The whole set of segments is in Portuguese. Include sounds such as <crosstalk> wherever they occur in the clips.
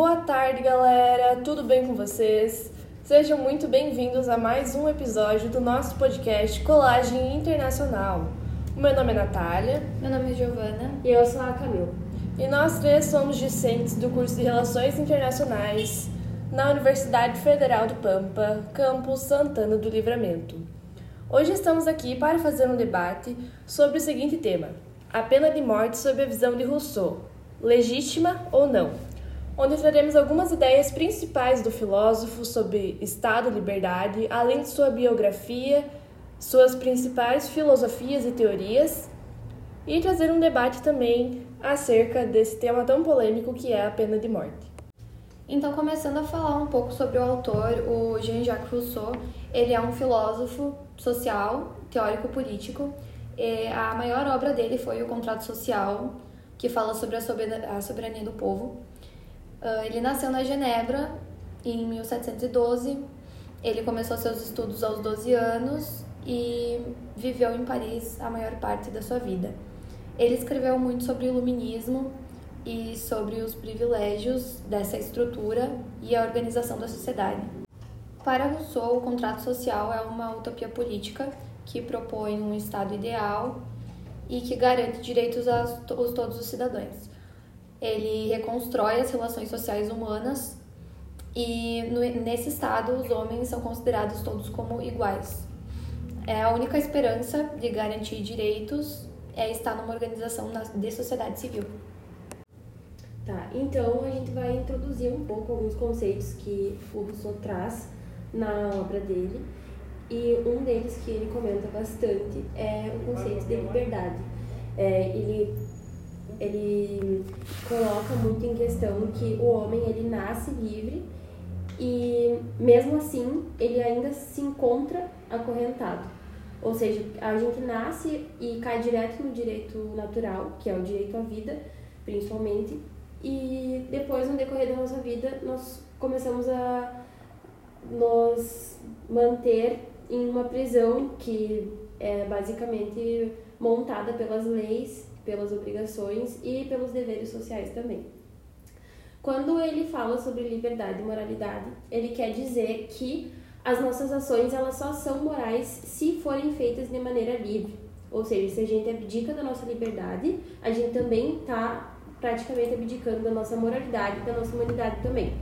Boa tarde, galera. Tudo bem com vocês? Sejam muito bem-vindos a mais um episódio do nosso podcast Colagem Internacional. O meu nome é Natália. Meu nome é Giovana. E eu sou a Camila. E nós três somos discentes do curso de Relações Internacionais na Universidade Federal do Pampa, campus Santana do Livramento. Hoje estamos aqui para fazer um debate sobre o seguinte tema: a pena de morte sob a visão de Rousseau, legítima ou não? Onde traremos algumas ideias principais do filósofo sobre Estado e liberdade, além de sua biografia, suas principais filosofias e teorias, e trazer um debate também acerca desse tema tão polêmico que é a pena de morte. Então, começando a falar um pouco sobre o autor, o Jean-Jacques Rousseau, ele é um filósofo social, teórico político. a maior obra dele foi o Contrato Social, que fala sobre a soberania do povo. Ah, ele nasceu na Genebra em 1712. Ele começou seus estudos aos 12 anos e viveu em Paris a maior parte da sua vida. Ele escreveu muito sobre o iluminismo e sobre os privilégios dessa estrutura e a organização da sociedade. Para Rousseau, o contrato social é uma utopia política que propõe um estado ideal e que garante direitos a todos os cidadãos. Ele reconstrói as relações sociais humanas e no, nesse estado os homens são considerados todos como iguais. É a única esperança de garantir direitos é estar numa organização de sociedade civil. Tá, então a gente vai introduzir um pouco alguns conceitos que o Rousseau traz na obra dele. E um deles que ele comenta bastante é o conceito de liberdade. É, ele, ele coloca muito em questão que o homem ele nasce livre e mesmo assim ele ainda se encontra acorrentado. Ou seja, a gente nasce e cai direto no direito natural, que é o direito à vida, principalmente, e depois, no decorrer da nossa vida, nós começamos a nos manter em uma prisão que é basicamente montada pelas leis, pelas obrigações e pelos deveres sociais também. Quando ele fala sobre liberdade e moralidade, ele quer dizer que as nossas ações elas só são morais se forem feitas de maneira livre. Ou seja, se a gente abdica da nossa liberdade, a gente também está praticamente abdicando da nossa moralidade, da nossa humanidade também.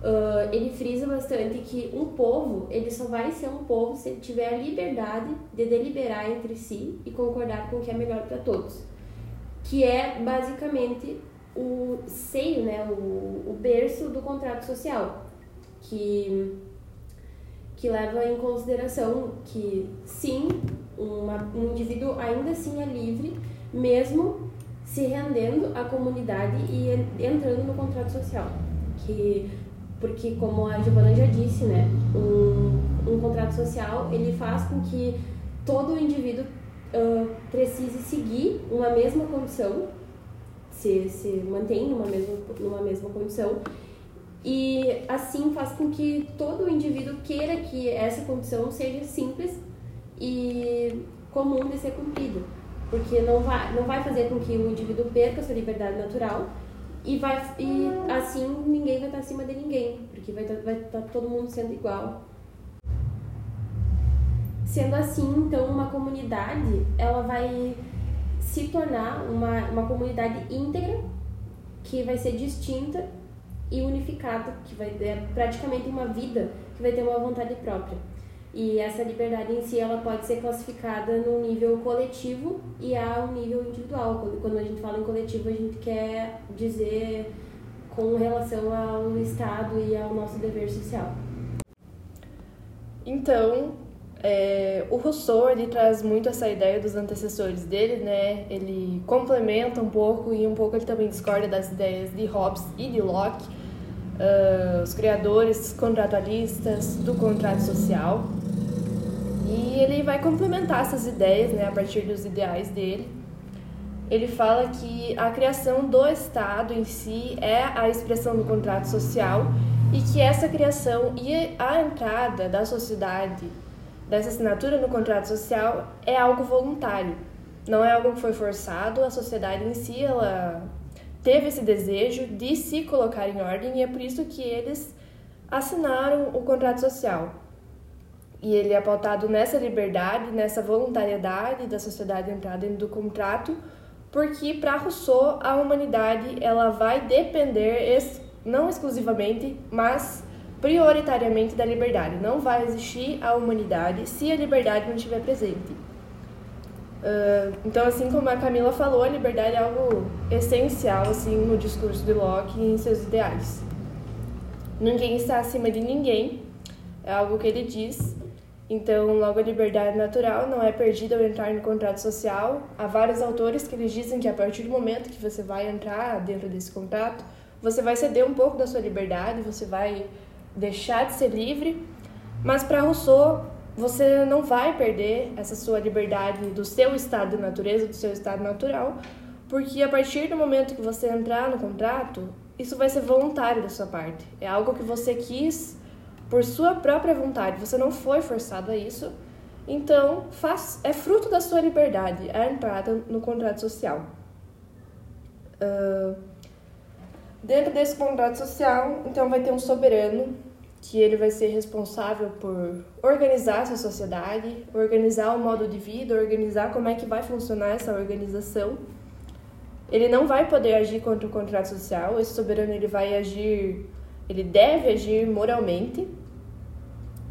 Uh, ele frisa bastante que um povo ele só vai ser um povo se ele tiver a liberdade de deliberar entre si e concordar com o que é melhor para todos, que é basicamente o seio, né, o, o berço do contrato social, que que leva em consideração que sim, uma, um indivíduo ainda assim é livre, mesmo se rendendo à comunidade e entrando no contrato social. Que, porque, como a Giovana já disse, né, um, um contrato social ele faz com que todo indivíduo uh, precise seguir uma mesma condição, se, se mantém numa mesma, numa mesma condição e assim faz com que todo indivíduo queira que essa condição seja simples e comum de ser cumprida, porque não vai, não vai fazer com que o indivíduo perca sua liberdade natural e, vai, e assim ninguém vai estar acima de ninguém, porque vai estar, vai estar todo mundo sendo igual. Sendo assim, então, uma comunidade ela vai se tornar uma, uma comunidade íntegra que vai ser distinta e unificado, que vai ter praticamente uma vida que vai ter uma vontade própria. E essa liberdade em si ela pode ser classificada no nível coletivo e a um nível individual. Quando a gente fala em coletivo, a gente quer dizer com relação ao Estado e ao nosso dever social. Então, é, o Rousseau ele traz muito essa ideia dos antecessores dele, né? Ele complementa um pouco e um pouco ele também discorda das ideias de Hobbes e de Locke uh, os criadores contratualistas do contrato social. E ele vai complementar essas ideias né, a partir dos ideais dele. Ele fala que a criação do Estado em si é a expressão do contrato social e que essa criação e a entrada da sociedade dessa assinatura no contrato social é algo voluntário. Não é algo que foi forçado, a sociedade em si ela teve esse desejo de se colocar em ordem e é por isso que eles assinaram o contrato social. E ele é pautado nessa liberdade, nessa voluntariedade da sociedade entrar dentro do contrato, porque para Rousseau a humanidade ela vai depender não exclusivamente, mas prioritariamente da liberdade. Não vai existir a humanidade se a liberdade não estiver presente. Uh, então, assim como a Camila falou, a liberdade é algo essencial assim no discurso de Locke e em seus ideais. Ninguém está acima de ninguém, é algo que ele diz. Então, logo a liberdade natural não é perdida ao entrar no contrato social. Há vários autores que eles dizem que a partir do momento que você vai entrar dentro desse contrato, você vai ceder um pouco da sua liberdade, você vai deixar de ser livre. Mas para Rousseau, você não vai perder essa sua liberdade do seu estado de natureza, do seu estado natural, porque a partir do momento que você entrar no contrato, isso vai ser voluntário da sua parte. É algo que você quis por sua própria vontade, você não foi forçado a isso. Então, faz, é fruto da sua liberdade a entrada no contrato social. Uh, dentro desse contrato social, então vai ter um soberano que ele vai ser responsável por organizar essa sociedade, organizar o modo de vida, organizar como é que vai funcionar essa organização. Ele não vai poder agir contra o contrato social, esse soberano ele vai agir, ele deve agir moralmente.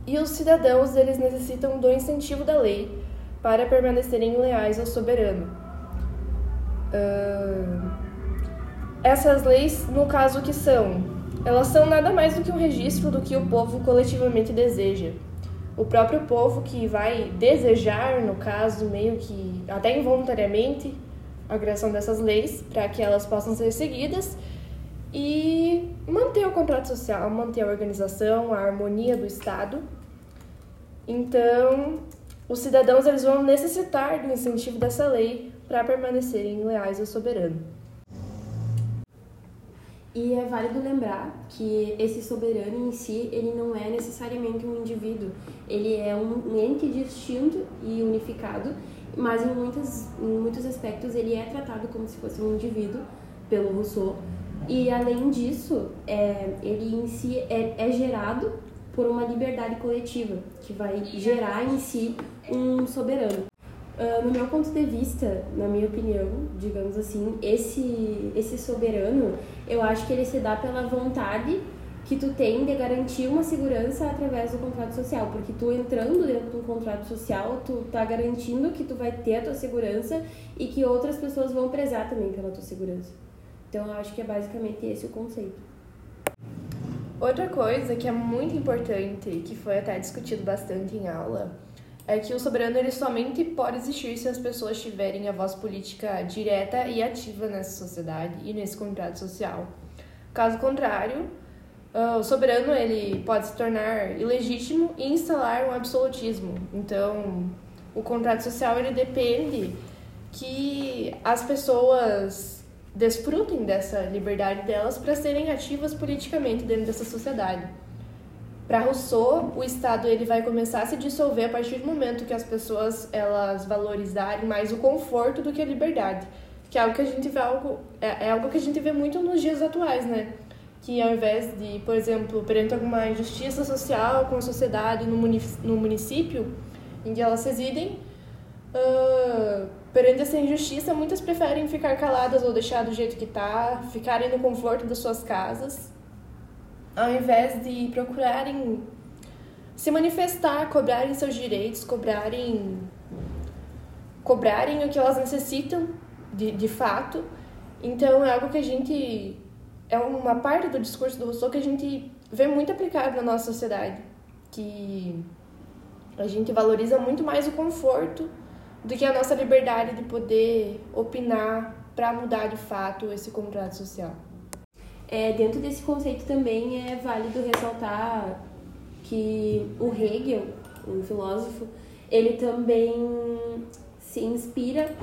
E os cidadãos, eles necessitam do incentivo da lei para permanecerem leais ao soberano. Uh, essas leis, no caso que são elas são nada mais do que um registro do que o povo coletivamente deseja. O próprio povo que vai desejar, no caso, meio que até involuntariamente, a criação dessas leis para que elas possam ser seguidas e manter o contrato social, manter a organização, a harmonia do Estado. Então, os cidadãos eles vão necessitar do incentivo dessa lei para permanecerem leais ao soberano. E é válido lembrar que esse soberano em si, ele não é necessariamente um indivíduo, ele é um ente distinto e unificado, mas em, muitas, em muitos aspectos ele é tratado como se fosse um indivíduo pelo Rousseau. E além disso, é, ele em si é, é gerado por uma liberdade coletiva, que vai gerar em si um soberano. Uh, no meu ponto de vista, na minha opinião, digamos assim, esse, esse soberano, eu acho que ele se dá pela vontade que tu tem de garantir uma segurança através do contrato social, porque tu entrando dentro do contrato social, tu tá garantindo que tu vai ter a tua segurança e que outras pessoas vão prezar também pela tua segurança. Então eu acho que é basicamente esse o conceito. Outra coisa que é muito importante que foi até discutido bastante em aula é que o soberano ele somente pode existir se as pessoas tiverem a voz política direta e ativa nessa sociedade e nesse contrato social. Caso contrário, ah, o soberano ele pode se tornar ilegítimo e instalar um absolutismo. Então, o contrato social ele depende que as pessoas desfrutem dessa liberdade delas para serem ativas politicamente dentro dessa sociedade. Para Rousseau, o Estado ele vai começar a se dissolver a partir do momento que as pessoas elas valorizarem mais o conforto do que a liberdade, que é algo que a gente vê algo é, é algo que a gente vê muito nos dias atuais, né? Que ao invés de, por exemplo, perante alguma injustiça social com a sociedade no, no município em que elas residem, uh, perante essa injustiça, muitas preferem ficar caladas ou deixar do jeito que está, ficarem no conforto das suas casas ao invés de procurarem se manifestar, cobrarem seus direitos, cobrarem cobrarem o que elas necessitam de, de fato. Então é algo que a gente é uma parte do discurso do Rousseau que a gente vê muito aplicado na nossa sociedade, que a gente valoriza muito mais o conforto do que a nossa liberdade de poder opinar para mudar de fato esse contrato social. É, dentro desse conceito também é válido ressaltar que o Hegel, um filósofo, ele também se inspira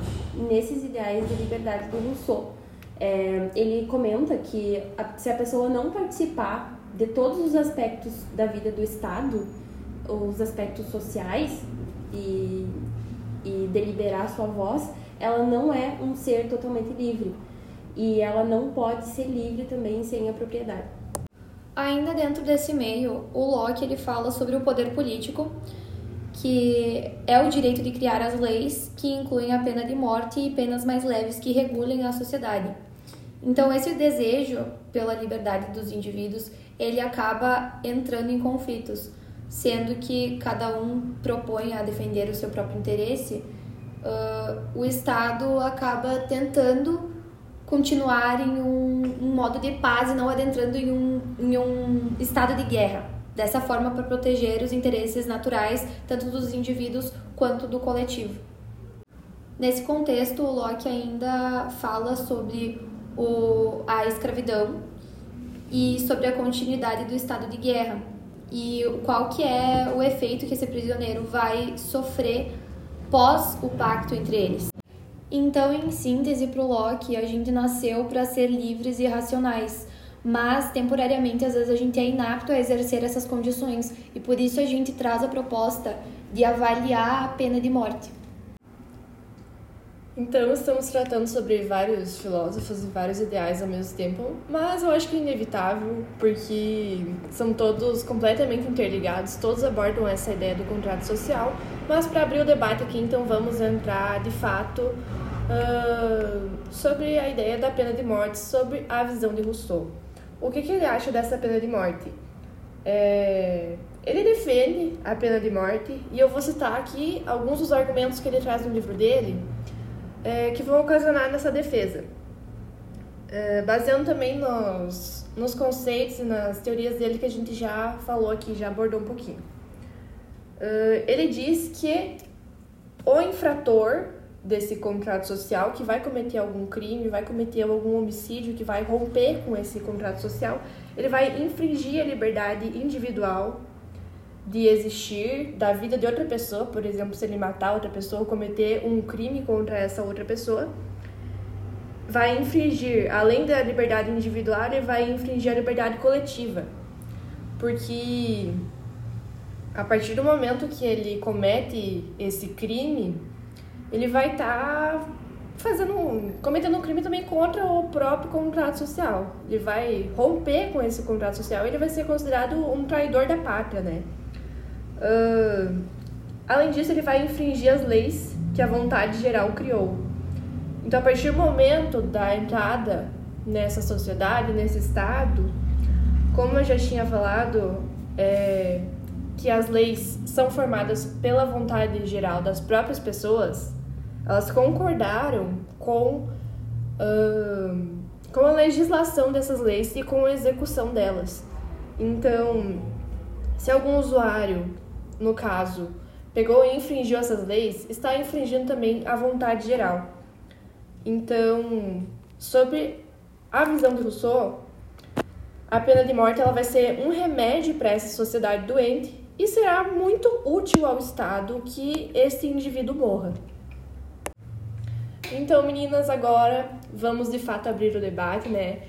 nesses ideais de liberdade do Rousseau. É, ele comenta que a, se a pessoa não participar de todos os aspectos da vida do Estado, os aspectos sociais e, e deliberar sua voz, ela não é um ser totalmente livre. E ela não pode ser livre também sem a propriedade. Ainda dentro desse meio, o Locke ele fala sobre o poder político, que é o direito de criar as leis que incluem a pena de morte e penas mais leves que regulem a sociedade. Então, esse desejo pela liberdade dos indivíduos, ele acaba entrando em conflitos, sendo que cada um propõe a defender o seu próprio interesse, uh, o Estado acaba tentando continuar em um, um, modo de paz e não adentrando em um, em um estado de guerra. Dessa forma, para proteger os interesses naturais, tanto dos indivíduos quanto do coletivo. Nesse contexto, o Locke ainda fala sobre o, a escravidão e sobre a continuidade do estado de guerra e qual que é o efeito que esse prisioneiro vai sofrer pós o pacto entre eles. Então, em síntese para o Locke, a gente nasceu para ser livres e racionais, mas temporariamente às vezes a gente é inapto a exercer essas condições e por isso a gente traz a proposta de avaliar a pena de morte. Então, estamos tratando sobre vários filósofos e vários ideais ao mesmo tempo, mas eu acho que é inevitável, porque são todos completamente interligados, todos abordam essa ideia do contrato social. Mas, para abrir o debate aqui, então, vamos entrar de fato uh, sobre a ideia da pena de morte, sobre a visão de Rousseau. O que, que ele acha dessa pena de morte? É... Ele defende a pena de morte, e eu vou citar aqui alguns dos argumentos que ele traz no livro dele é, que vão ocasionar nessa defesa. É, baseando também nos, nos conceitos e nas teorias dele que a gente já falou aqui, já abordou um pouquinho. É, ele diz que o infrator desse contrato social, que vai cometer algum crime, vai cometer algum homicídio, que vai romper com esse contrato social, ele vai infringir a liberdade individual de existir da vida de outra pessoa, por exemplo, se ele matar outra pessoa ou cometer um crime contra essa outra pessoa, vai infringir, além da liberdade individual, ele vai infringir a liberdade coletiva. Porque a partir do momento que ele comete esse crime, ele vai estar tá fazendo cometendo um crime também contra o próprio contrato social. Ele vai romper com esse contrato social, ele vai ser considerado um traidor da pátria, né? Uh, além disso, ele vai infringir as leis que a vontade geral criou. Então, a partir do momento da entrada nessa sociedade, nesse estado, como eu já tinha falado, é, que as leis são formadas pela vontade geral das próprias pessoas, elas concordaram com, uh, com a legislação dessas leis e com a execução delas. Então, se algum usuário no caso, pegou e infringiu essas leis, está infringindo também a vontade geral. Então, sobre a visão de Rousseau, a pena de morte ela vai ser um remédio para essa sociedade doente e será muito útil ao Estado que esse indivíduo morra. Então, meninas, agora vamos de fato abrir o debate, né?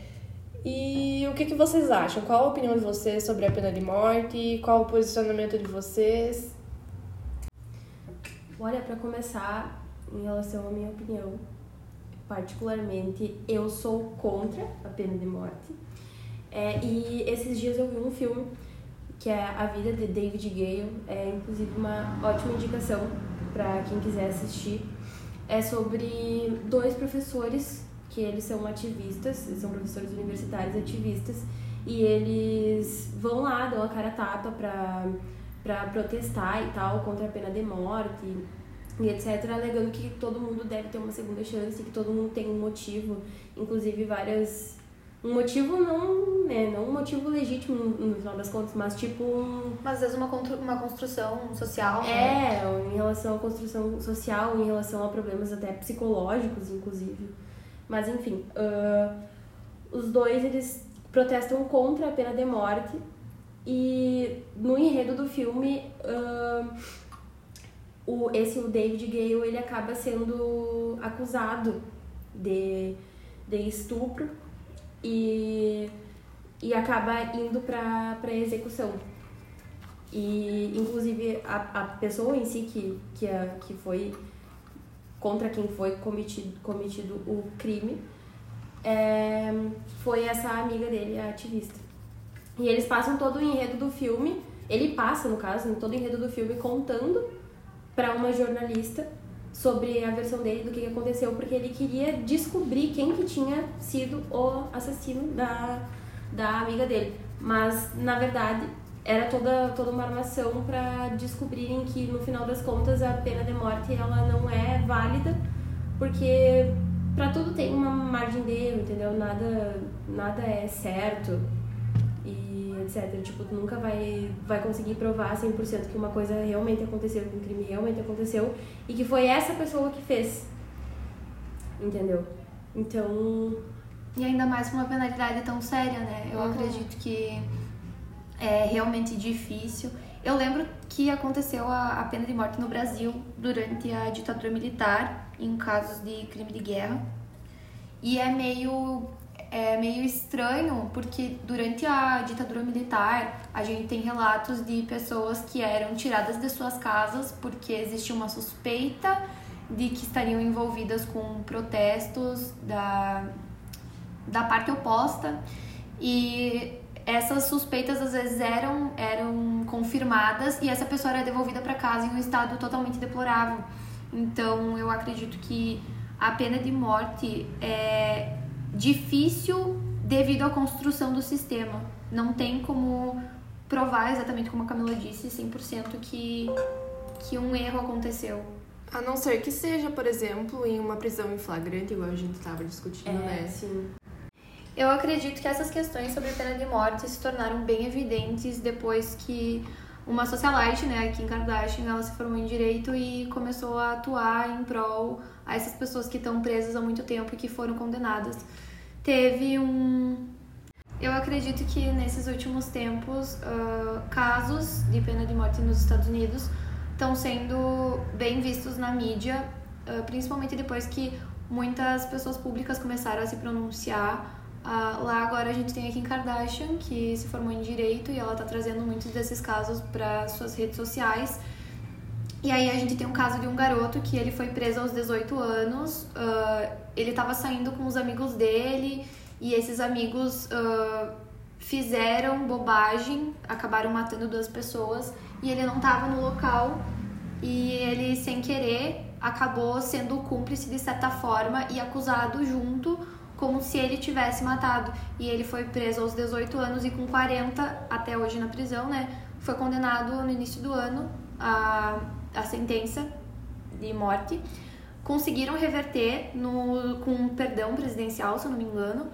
E o que, que vocês acham? Qual a opinião de vocês sobre a pena de morte? Qual o posicionamento de vocês? Olha, para começar, em relação à minha opinião, particularmente, eu sou contra a pena de morte. É, e esses dias eu vi um filme que é A Vida de David Gale, é inclusive uma ótima indicação para quem quiser assistir. É sobre dois professores que eles são ativistas, eles são professores universitários ativistas, e eles vão lá, dão a cara a tapa pra, pra protestar e tal contra a pena de morte e etc, alegando que todo mundo deve ter uma segunda chance, que todo mundo tem um motivo, inclusive várias um motivo não, né, não um motivo legítimo no final das contas, mas tipo um... Mas às vezes uma, uma construção social, né? É, em relação à construção social, em relação a problemas até psicológicos, inclusive. Mas enfim, uh, os dois eles protestam contra a pena de morte e no enredo do filme uh, o, esse o David Gale ele acaba sendo acusado de, de estupro e, e acaba indo para para execução. E inclusive a, a pessoa em si que que, a, que foi contra quem foi cometido, cometido o crime, é, foi essa amiga dele, a ativista. E eles passam todo o enredo do filme, ele passa, no caso, todo o enredo do filme contando para uma jornalista sobre a versão dele do que aconteceu, porque ele queria descobrir quem que tinha sido o assassino da, da amiga dele. Mas, na verdade, era toda, toda uma armação para descobrirem que, no final das contas, a pena de morte ela não é válida, porque para tudo tem uma margem de erro, entendeu? Nada, nada é certo etc. Tipo, tu nunca vai, vai conseguir provar 100% que uma coisa realmente aconteceu, que um crime realmente aconteceu e que foi essa pessoa que fez. Entendeu? Então. E ainda mais com uma penalidade tão séria, né? Eu uhum. acredito que é realmente difícil. Eu lembro que aconteceu a, a pena de morte no Brasil durante a ditadura militar, em casos de crime de guerra. E é meio é meio estranho porque durante a ditadura militar a gente tem relatos de pessoas que eram tiradas de suas casas porque existia uma suspeita de que estariam envolvidas com protestos da, da parte oposta e essas suspeitas às vezes eram, eram confirmadas e essa pessoa era devolvida para casa em um estado totalmente deplorável. Então eu acredito que a pena de morte é, difícil devido à construção do sistema. Não tem como provar exatamente como a Camila disse, 100% que, que um erro aconteceu. A não ser que seja, por exemplo, em uma prisão em flagrante, igual a gente estava discutindo, é, né? Sim. Eu acredito que essas questões sobre pena de morte se tornaram bem evidentes depois que uma socialite, né, aqui em Kardashian, ela se formou em direito e começou a atuar em prol a essas pessoas que estão presas há muito tempo e que foram condenadas teve um. Eu acredito que nesses últimos tempos, uh, casos de pena de morte nos Estados Unidos estão sendo bem vistos na mídia, uh, principalmente depois que muitas pessoas públicas começaram a se pronunciar. Uh, lá agora a gente tem a Kim Kardashian, que se formou em direito e ela está trazendo muitos desses casos para suas redes sociais. E aí a gente tem um caso de um garoto que ele foi preso aos 18 anos, uh, ele estava saindo com os amigos dele e esses amigos uh, fizeram bobagem, acabaram matando duas pessoas e ele não estava no local e ele sem querer acabou sendo cúmplice de certa forma e acusado junto como se ele tivesse matado. E ele foi preso aos 18 anos e com 40 até hoje na prisão, né? Foi condenado no início do ano a a sentença de morte, conseguiram reverter no, com um perdão presidencial, se eu não me engano,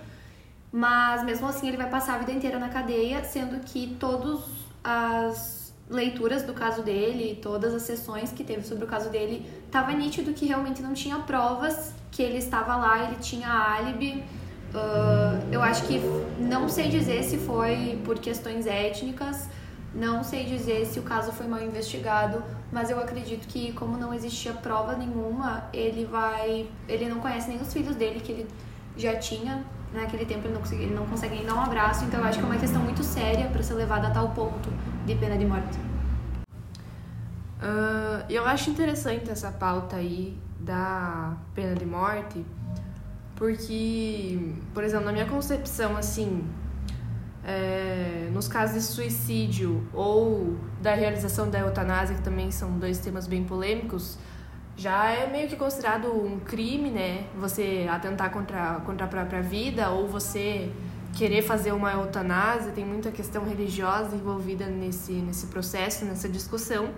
mas mesmo assim ele vai passar a vida inteira na cadeia, sendo que todas as leituras do caso dele, todas as sessões que teve sobre o caso dele, estava nítido que realmente não tinha provas que ele estava lá, ele tinha álibi. Uh, eu acho que não sei dizer se foi por questões étnicas, não sei dizer se o caso foi mal investigado, mas eu acredito que como não existia prova nenhuma, ele vai, ele não conhece nem os filhos dele que ele já tinha naquele tempo ele não consegue, ele não consegue nem dar um abraço, então eu acho que é uma questão muito séria para ser levada a tal ponto de pena de morte. Uh, eu acho interessante essa pauta aí da pena de morte, porque, por exemplo, na minha concepção, assim, é, nos casos de suicídio ou da realização da eutanásia, que também são dois temas bem polêmicos, já é meio que considerado um crime, né? Você atentar contra, contra a própria vida ou você querer fazer uma eutanásia, tem muita questão religiosa envolvida nesse, nesse processo, nessa discussão.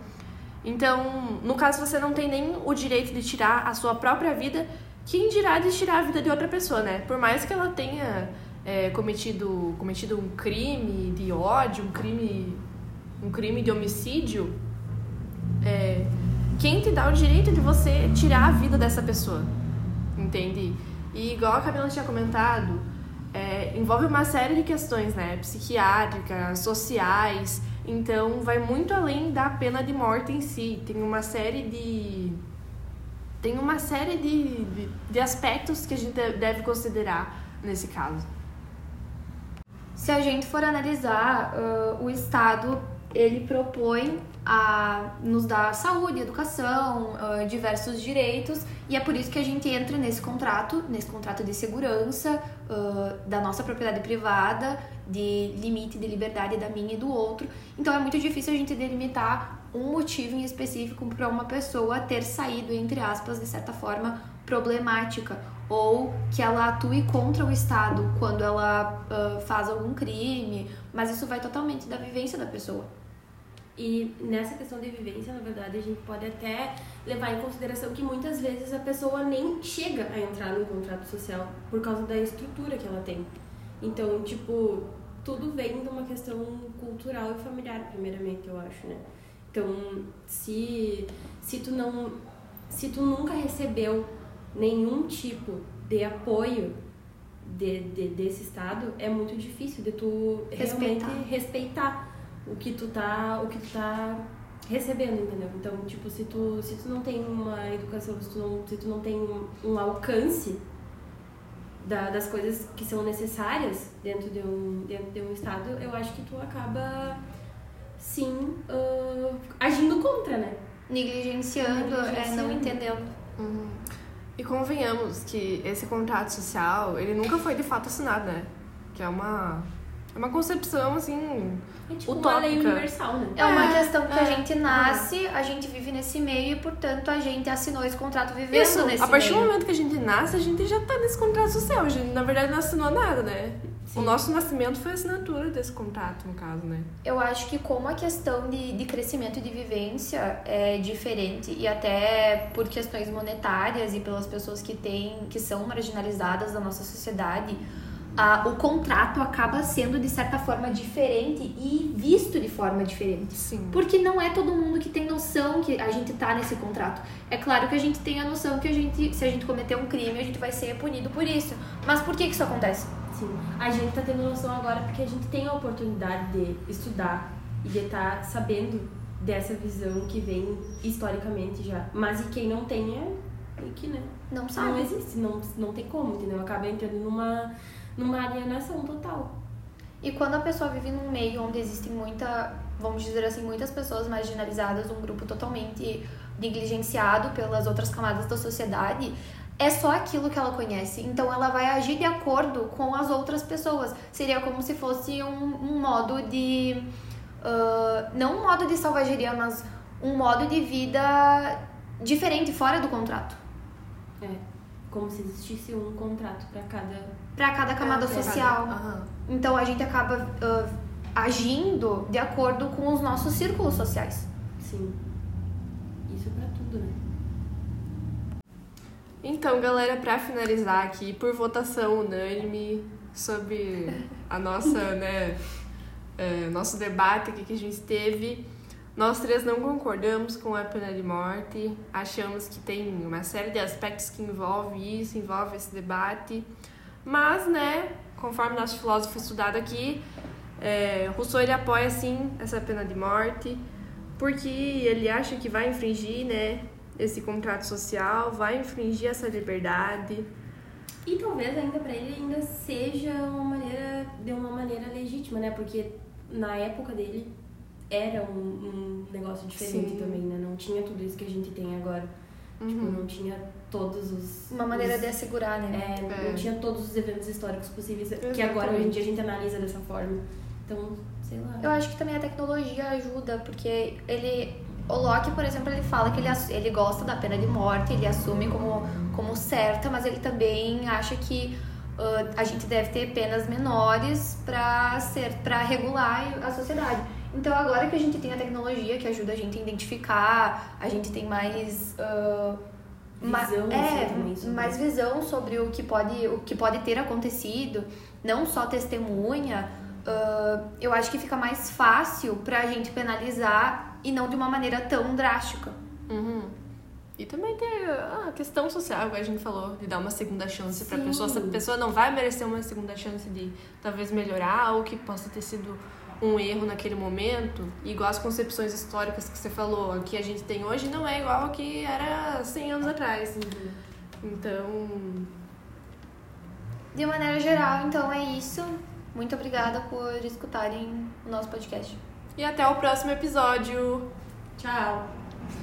Então, no caso, você não tem nem o direito de tirar a sua própria vida, quem dirá de tirar a vida de outra pessoa, né? Por mais que ela tenha é, cometido, cometido um crime de ódio, um crime, um crime de homicídio, é, quem te dá o direito de você tirar a vida dessa pessoa? Entende? E igual a Camila tinha comentado, é, envolve uma série de questões, né? Psiquiátricas, sociais. Então, vai muito além da pena de morte em si. Tem uma série de tem uma série de, de, de aspectos que a gente deve considerar nesse caso. Se a gente for analisar, uh, o Estado ele propõe a nos dar saúde, educação, uh, diversos direitos, e é por isso que a gente entra nesse contrato, nesse contrato de segurança uh, da nossa propriedade privada, de limite de liberdade da minha e do outro. Então é muito difícil a gente delimitar um motivo em específico para uma pessoa ter saído, entre aspas, de certa forma problemática ou que ela atue contra o Estado quando ela uh, faz algum crime, mas isso vai totalmente da vivência da pessoa. E nessa questão de vivência, na verdade, a gente pode até levar em consideração que muitas vezes a pessoa nem chega a entrar no contrato social por causa da estrutura que ela tem. Então, tipo, tudo vem de uma questão cultural e familiar, primeiramente, eu acho, né? Então, se, se tu não se tu nunca recebeu nenhum tipo de apoio de, de, desse estado, é muito difícil de tu Respeitar. realmente respeitar o que tu tá, o que tu tá recebendo, entendeu? Então, tipo, se tu, se tu não tem uma educação, se tu não, se tu não tem um, um alcance da, das coisas que são necessárias dentro de um, dentro de um estado, eu acho que tu acaba, sim, uh, agindo contra, né? Negligenciando, é, não Negligenciando. entendendo. Uhum. E convenhamos que esse contrato social, ele nunca foi de fato assinado, né? Que é uma, é uma concepção, assim, É tipo Utópica. uma lei universal, né? É uma É, questão que a é. gente nasce, a gente vive nesse meio e, portanto, a gente assinou esse contrato vivendo Isso, nesse a partir do meio. momento que a gente nasce, a gente já tá nesse contrato social. A gente, na verdade, não assinou nada, né? Sim. O nosso nascimento foi a assinatura desse contrato, no caso, né? Eu acho que como a questão de, de crescimento e de vivência é diferente e até por questões monetárias e pelas pessoas que têm que são marginalizadas da nossa sociedade, o contrato acaba sendo de certa forma diferente e visto de forma diferente. Sim. Porque não é todo mundo que tem noção que a gente tá nesse contrato. É claro que a gente tem a noção que a gente, se a gente cometer um crime, a gente vai ser punido por isso. Mas por que que isso acontece? Sim. A gente tá tendo noção agora porque a gente tem a oportunidade de estudar e de estar sabendo dessa visão que vem historicamente já. Mas e quem não tem é que, né? Não Não sabe. existe, não, não tem como, entendeu? Acaba entrando numa, numa alienação total. E quando a pessoa vive num meio onde existem muita, vamos dizer assim, muitas pessoas marginalizadas, um grupo totalmente negligenciado pelas outras camadas da sociedade, é só aquilo que ela conhece. Então ela vai agir de acordo com as outras pessoas. Seria como se fosse um, um modo de. ah, não um modo de selvageria, mas um modo de vida diferente, fora do contrato. É. Como se existisse um contrato para cada. Pra cada camada pra cada- social. Aham. Então a gente acaba ah, agindo de acordo com os nossos círculos sociais. Sim. Isso é pra tudo, né? Então, galera, pra finalizar aqui, por votação unânime sobre a nossa, <laughs> né, é, nosso debate aqui que a gente teve, nós três não concordamos com a pena de morte, achamos que tem uma série de aspectos que envolve isso, envolve esse debate, mas, né, conforme nosso filósofo estudado aqui, é, Rousseau ele apoia sim essa pena de morte, porque ele acha que vai infringir, né, esse contrato social, vai infringir essa liberdade. E talvez ainda pra ele ainda seja uma maneira, de uma maneira legítima, né? Porque na época dele era um, um negócio diferente Sim. também, né? Não tinha tudo isso que a gente tem agora. Tipo, não tinha todos os. Uma maneira os, de assegurar, né? é, É. Não tinha todos os eventos históricos possíveis que Exatamente. agora hoje em dia a gente analisa dessa forma. Então, sei lá. Eu acho que também a tecnologia ajuda, porque ele. O Locke, por exemplo, ele fala que ele, ele gosta da pena de morte, ele assume como, como certa, mas ele também acha que ah, a gente deve ter penas menores para ser para regular a sociedade. Então agora que a gente tem a tecnologia que ajuda a gente a identificar, a gente tem mais ma- Visão, é, assim, também sobre- mais visão sobre o que pode o que pode ter acontecido, não só testemunha. ah, eu acho que fica mais fácil pra gente penalizar e não de uma maneira tão drástica. Uhum. E também tem a questão social, que a gente falou, de dar uma segunda chance pra Sim. pessoa. Se a pessoa não vai merecer uma segunda chance de talvez melhorar, ou que possa ter sido um erro naquele momento, igual as concepções históricas que você falou, que a gente tem hoje, não é igual ao que era 100 anos atrás. Então, De maneira geral, então é isso. Muito obrigada por escutarem o nosso podcast. e até o próximo episódio. Tchau!